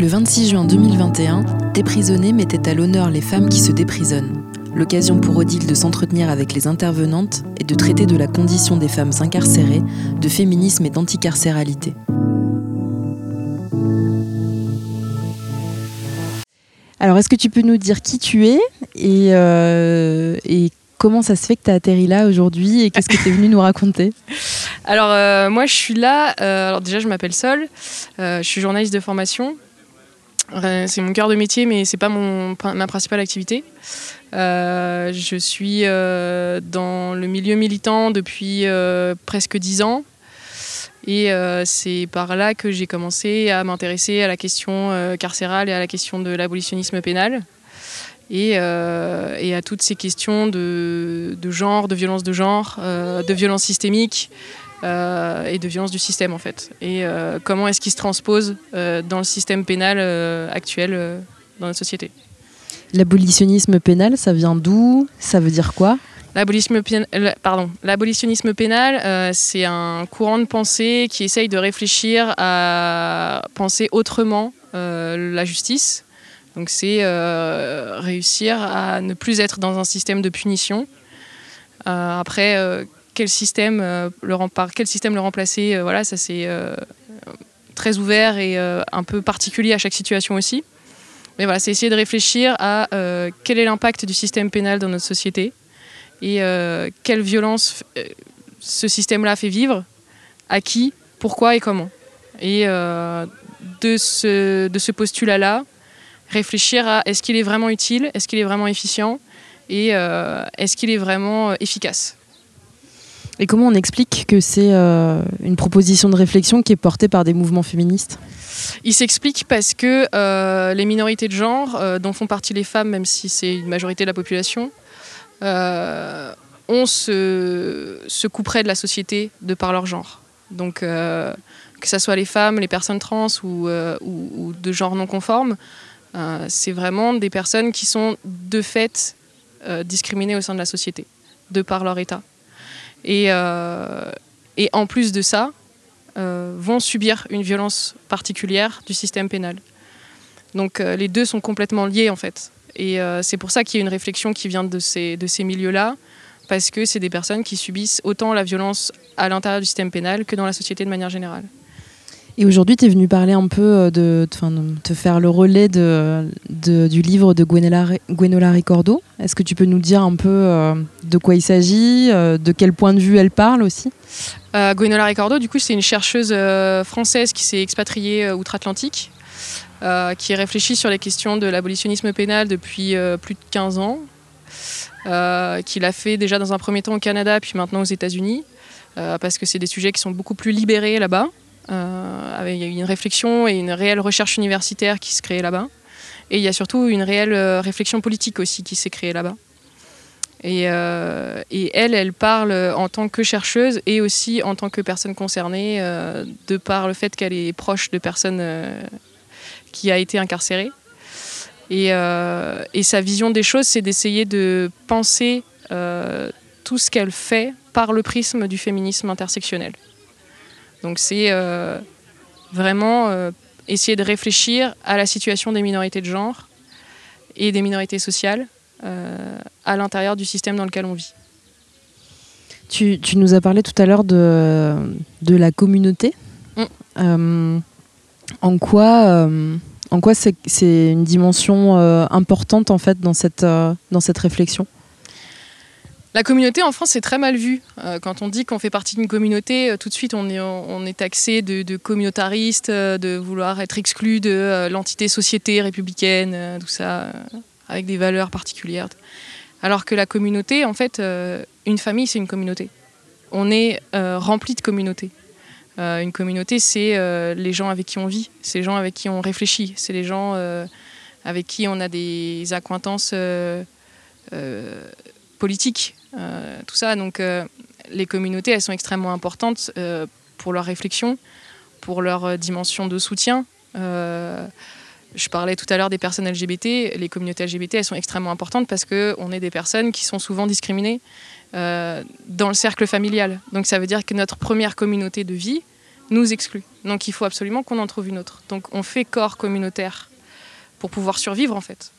Le 26 juin 2021, Déprisonner mettait à l'honneur les femmes qui se déprisonnent. L'occasion pour Odile de s'entretenir avec les intervenantes et de traiter de la condition des femmes incarcérées, de féminisme et d'anticarcéralité. Alors, est-ce que tu peux nous dire qui tu es et, euh, et comment ça se fait que tu as atterri là aujourd'hui et qu'est-ce que tu es venu nous raconter? Alors, euh, moi, je suis là. euh, alors, déjà, je m'appelle Sol. euh, je suis journaliste de formation. C'est mon cœur de métier, mais c'est pas mon, ma principale activité. Euh, je suis euh, dans le milieu militant depuis euh, presque dix ans. Et c'est par là que j'ai commencé à m'intéresser à la question carcérale et à la question de l'abolitionnisme pénal. Et, et à toutes ces questions de, de genre, de violence de genre, de violence systémique euh, et de violence du système en fait. Et euh, comment est-ce qu'il se transpose euh, dans le système pénal actuel dans notre société? L'abolitionnisme pénal, ça vient d'où? Ça veut dire quoi? L'abolitionnisme pén- la- pardon, l'abolitionnisme pénal, c'est un courant de pensée qui essaye de réfléchir à penser autrement la justice. Donc c'est réussir à ne plus être dans un système de punition. Après, quel système euh, par quel système le remplacer, euh, voilà, ça c'est euh, très ouvert et un peu particulier à chaque situation aussi. Mais voilà, c'est essayer de réfléchir à quel est l'impact du système pénal dans notre société et quelle violence ce système-là fait vivre, à qui, pourquoi et comment. Et de ce, postulat-là, réfléchir à est-ce qu'il est vraiment utile, est-ce qu'il est vraiment efficient et est-ce qu'il est vraiment efficace. Et comment on explique que c'est euh, une proposition de réflexion qui est portée par des mouvements féministes? Il s'explique parce que euh, les minorités de genre, euh, dont font partie les femmes, même si c'est une majorité de la population, ont ce, ce coup près de la société de par leur genre. Donc, que ce soit les femmes, les personnes trans ou, de genre non conforme, c'est vraiment des personnes qui sont de fait discriminées au sein de la société, de par leur état. Et, euh, et en plus de ça, euh, vont subir une violence particulière du système pénal. Donc euh, les deux sont complètement liés en fait. Et c'est pour ça qu'il y a une réflexion qui vient de ces, de ces milieux-là, parce que c'est des personnes qui subissent autant la violence à l'intérieur du système pénal que dans la société de manière générale. Et aujourd'hui, tu es venu parler un peu euh, de, te faire le relais de, du livre de Gwenola, Ricordo. Est-ce que tu peux nous dire un peu euh, de quoi il s'agit, euh, de quel point de vue elle parle aussi? Gwenola Ricordo, du coup, c'est une chercheuse française qui s'est expatriée outre-Atlantique, qui réfléchit sur les questions de l'abolitionnisme pénal depuis plus de 15 ans, qui l'a fait déjà dans un premier temps au Canada, puis maintenant aux États-Unis, parce que c'est des sujets qui sont beaucoup plus libérés là-bas. Euh, il y a eu une réflexion et une réelle recherche universitaire qui se crée là-bas. Et il y a surtout une réelle euh, réflexion politique aussi qui s'est créée là-bas. Et, euh, et elle, elle parle en tant que chercheuse et aussi en tant que personne concernée, de par le fait qu'elle est proche de personnes qui a été incarcérée. Et, sa vision des choses, c'est d'essayer de penser tout ce qu'elle fait par le prisme du féminisme intersectionnel. Donc c'est euh, vraiment euh, essayer de réfléchir à la situation des minorités de genre et des minorités sociales euh, à l'intérieur du système dans lequel on vit. tu, tu nous as parlé tout à l'heure de, de la communauté. Mm. Euh, en quoi, euh, en quoi c'est, c'est une dimension euh, importante en fait dans cette, dans cette réflexion? La communauté en France, c'est très mal vu. Euh, quand on dit qu'on fait partie d'une communauté, euh, tout de suite, on est, taxé de, de communautariste, euh, de vouloir être exclu de l'entité société républicaine, tout ça, avec des valeurs particulières. Alors que la communauté, en fait, une famille, c'est une communauté. On est rempli de communautés. Une communauté, c'est les gens avec qui on vit, c'est les gens avec qui on réfléchit, c'est les gens avec qui on a des accointances euh, politiques, tout ça. Donc euh, les communautés, elles sont extrêmement importantes euh, pour leur réflexion, pour leur euh, dimension de soutien. Euh, je parlais tout à l'heure des personnes LGBT. Les communautés LGBT, elles sont extrêmement importantes parce qu'on est des personnes qui sont souvent discriminées euh, dans le cercle familial. Donc ça veut dire que notre première communauté de vie, nous exclut. Donc il faut absolument qu'on en trouve une autre. Donc on fait corps communautaire pour pouvoir survivre en fait.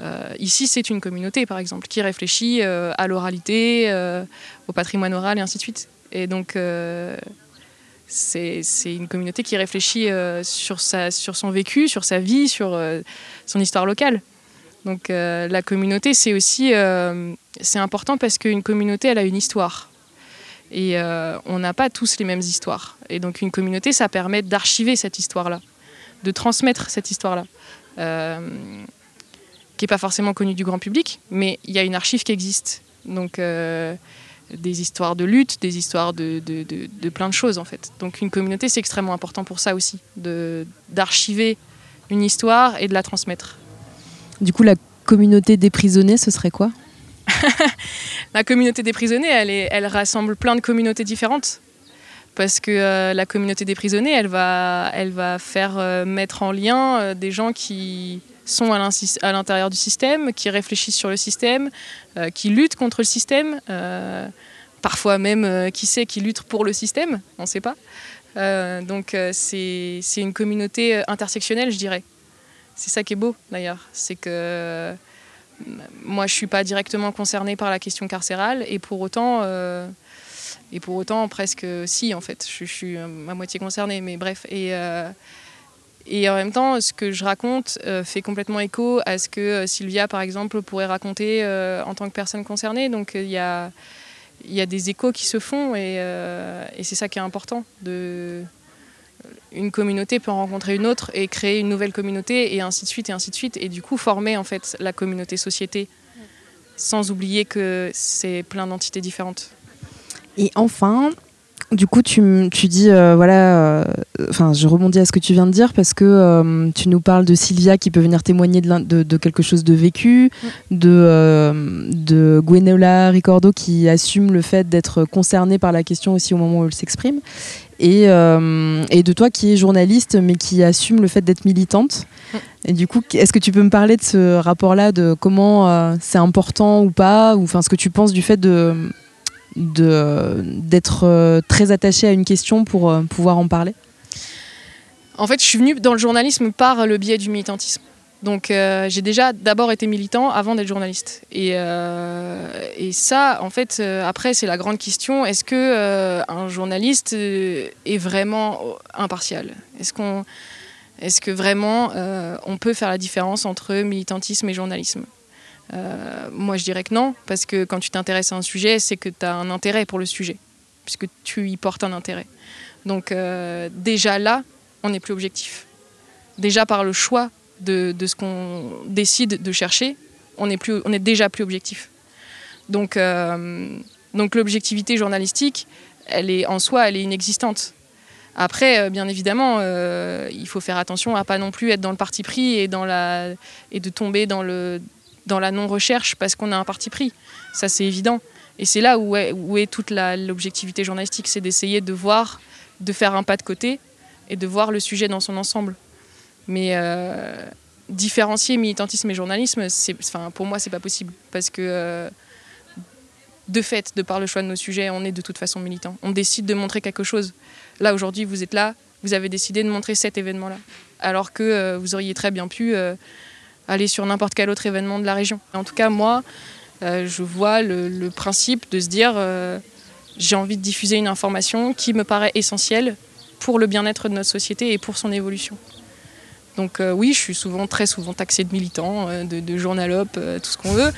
Euh, ici, c'est une communauté, par exemple, qui réfléchit euh, à l'oralité, euh, au patrimoine oral et ainsi de suite. Et donc, c'est une communauté qui réfléchit sur, sa, sur son vécu, sur sa vie, sur son histoire locale. Donc, la communauté, c'est aussi c'est important parce qu'une communauté, elle a une histoire. Et on n'a pas tous les mêmes histoires. Et donc, une communauté, ça permet d'archiver cette histoire-là, de transmettre cette histoire-là qui n'est pas forcément connu du grand public, mais il y a une archive qui existe. Donc euh, des histoires de lutte, des histoires de, de, de, plein de choses en fait. Donc une communauté, c'est extrêmement important pour ça aussi, d'archiver une histoire et de la transmettre. Du coup, la communauté des prisonniers, ce serait quoi? La communauté des prisonniers, elle, est, elle rassemble plein de communautés différentes parce que euh, la communauté des prisonniers, elle va, elle va faire euh, mettre en lien des gens qui, sont à l'intérieur du système, qui réfléchissent sur le système, euh, qui luttent contre le système, euh, parfois même, euh, qui sait, qui luttent pour le système, on ne sait pas. donc c'est une communauté intersectionnelle, je dirais. C'est ça qui est beau d'ailleurs, c'est que moi je ne suis pas directement concernée par la question carcérale et pour autant... et pour autant, presque si, en fait, je, suis à moitié concernée, mais bref. Et, et en même temps, ce que je raconte euh, fait complètement écho à ce que euh, Sylvia, par exemple, pourrait raconter euh, en tant que personne concernée. Donc il y a, des échos qui se font et, c'est ça qui est important. Une communauté peut en rencontrer une autre et créer une nouvelle communauté et ainsi de suite et ainsi de suite. Et du coup, former en fait la communauté société sans oublier que c'est plein d'entités différentes. Et enfin, du coup, tu, dis, euh, voilà, euh, enfin, je rebondis à ce que tu viens de dire parce que euh, tu nous parles de Sylvia qui peut venir témoigner de, quelque chose de vécu, de, de Gwenola Ricordo qui assume le fait d'être concernée par la question aussi au moment où elle s'exprime, et, et, de toi qui es journaliste mais qui assume le fait d'être militante. Et du coup, est-ce que tu peux me parler de ce rapport-là, de comment c'est important ou pas, ou enfin ce que tu penses du fait de d'être euh, très attaché à une question pour euh, pouvoir en parler? En fait, je suis venue dans le journalisme par le biais du militantisme. Donc euh, j'ai déjà d'abord été militant avant d'être journaliste. Et, et, ça, en fait, après, c'est la grande question, est-ce que un journaliste est vraiment impartial? Est-ce qu'on est-ce que vraiment on peut faire la différence entre militantisme et journalisme? Euh, moi, je dirais que non, parce que quand tu t'intéresses à un sujet, c'est que tu as un intérêt pour le sujet, puisque tu y portes un intérêt. Donc euh, déjà là, on n'est plus objectif. Déjà par le choix de, ce qu'on décide de chercher, on est, plus, on est déjà plus objectif. Donc, euh, donc l'objectivité journalistique, elle est en soi, elle est inexistante. Après, bien évidemment, il faut faire attention à pas non plus être dans le parti pris et, de tomber dans le, dans la non-recherche parce qu'on a un parti pris. Ça, c'est évident. Et c'est là où est, où est toute l'objectivité journalistique, c'est d'essayer de voir, de faire un pas de côté et de voir le sujet dans son ensemble. Mais euh, différencier militantisme et journalisme, enfin, pour moi, c'est pas possible. Parce que, euh, de fait, de par le choix de nos sujets, on est de toute façon militant. On décide de montrer quelque chose. Là, aujourd'hui, vous êtes là, vous avez décidé de montrer cet événement-là. Alors que euh, vous auriez très bien pu aller sur n'importe quel autre événement de la région. En tout cas, moi, euh, je vois le, principe de se dire euh, j'ai envie de diffuser une information qui me paraît essentielle pour le bien-être de notre société et pour son évolution. Donc euh, oui, je suis souvent, très souvent taxée de militant, de, journalope, tout ce qu'on veut.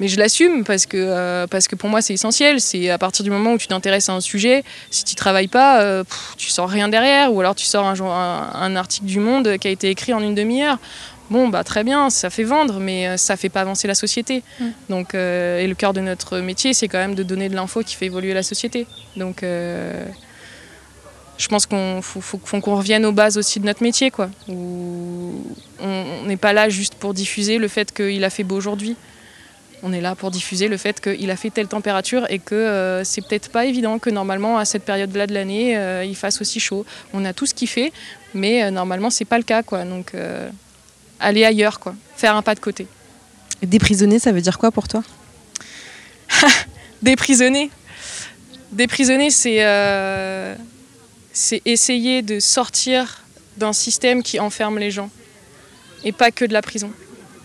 Mais je l'assume parce que, parce que pour moi c'est essentiel. C'est à partir du moment où tu t'intéresses à un sujet, si tu travailles pas, tu sors rien derrière. Ou alors tu sors un, un, article du Monde qui a été écrit en une demi-heure bon bah très bien, ça fait vendre, mais euh, ça fait pas avancer la société. Mm. Donc euh, et le cœur de notre métier, c'est quand même de donner de l'info qui fait évoluer la société. Donc euh, je pense qu'on faut, qu'on revienne aux bases aussi de notre métier, quoi. Où on n'est pas là juste pour diffuser le fait qu'il a fait beau aujourd'hui. On est là pour diffuser le fait qu'il a fait telle température et que c'est peut-être pas évident que normalement à cette période-là de l'année il fasse aussi chaud. On a tout ce qu'il fait, mais normalement c'est pas le cas, quoi. Donc aller ailleurs, quoi, faire un pas de côté. Déprisonner, ça veut dire quoi pour toi? Déprisonner Déprisonner, c'est. Euh, c'est essayer de sortir d'un système qui enferme les gens et pas que de la prison.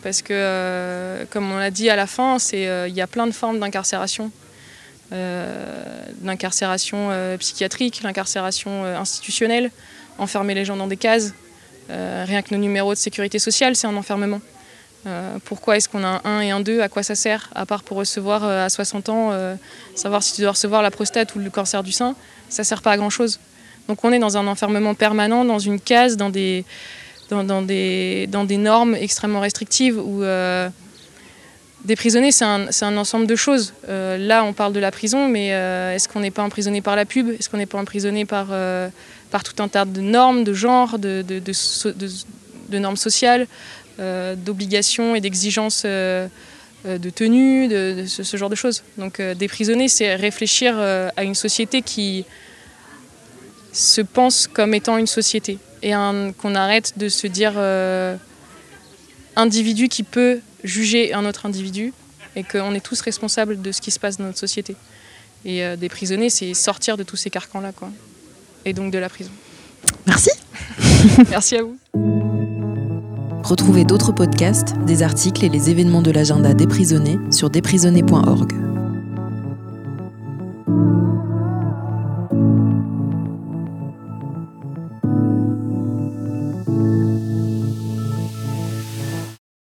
Parce que, euh, comme on l'a dit à la fin, euh, il y a plein de formes d'incarcération. L'incarcération psychiatrique, l'incarcération institutionnelle, enfermer les gens dans des cases. Rien que nos numéros de sécurité sociale, c'est un enfermement. pourquoi est-ce qu'on a un 1 et un 2 À quoi ça sert? À part pour recevoir à 60 ans, savoir si tu dois recevoir la prostate ou le cancer du sein, ça sert pas à grand-chose. Donc on est dans un enfermement permanent, dans une case, dans des, dans, des, dans des normes extrêmement restrictives où euh, des prisonniers, c'est un, un, ensemble de choses. Euh, là, on parle de la prison, mais euh, est-ce qu'on n'est pas emprisonné par la pub? Est-ce qu'on n'est pas emprisonné par, par tout un tas de normes, de genres, de, normes sociales, d'obligations et d'exigences de tenue, de, ce, genre de choses. Donc, des prisonniers, c'est réfléchir à une société qui se pense comme étant une société et qu'on arrête de se dire euh, individu qui peut juger un autre individu et qu'on est tous responsables de ce qui se passe dans notre société. Et euh, des prisonniers, c'est sortir de tous ces carcans-là, quoi. Et donc de la prison. Merci. Merci à vous. Retrouvez d'autres podcasts, des articles et les événements de l'agenda des prisonniers sur desprisonnés.org.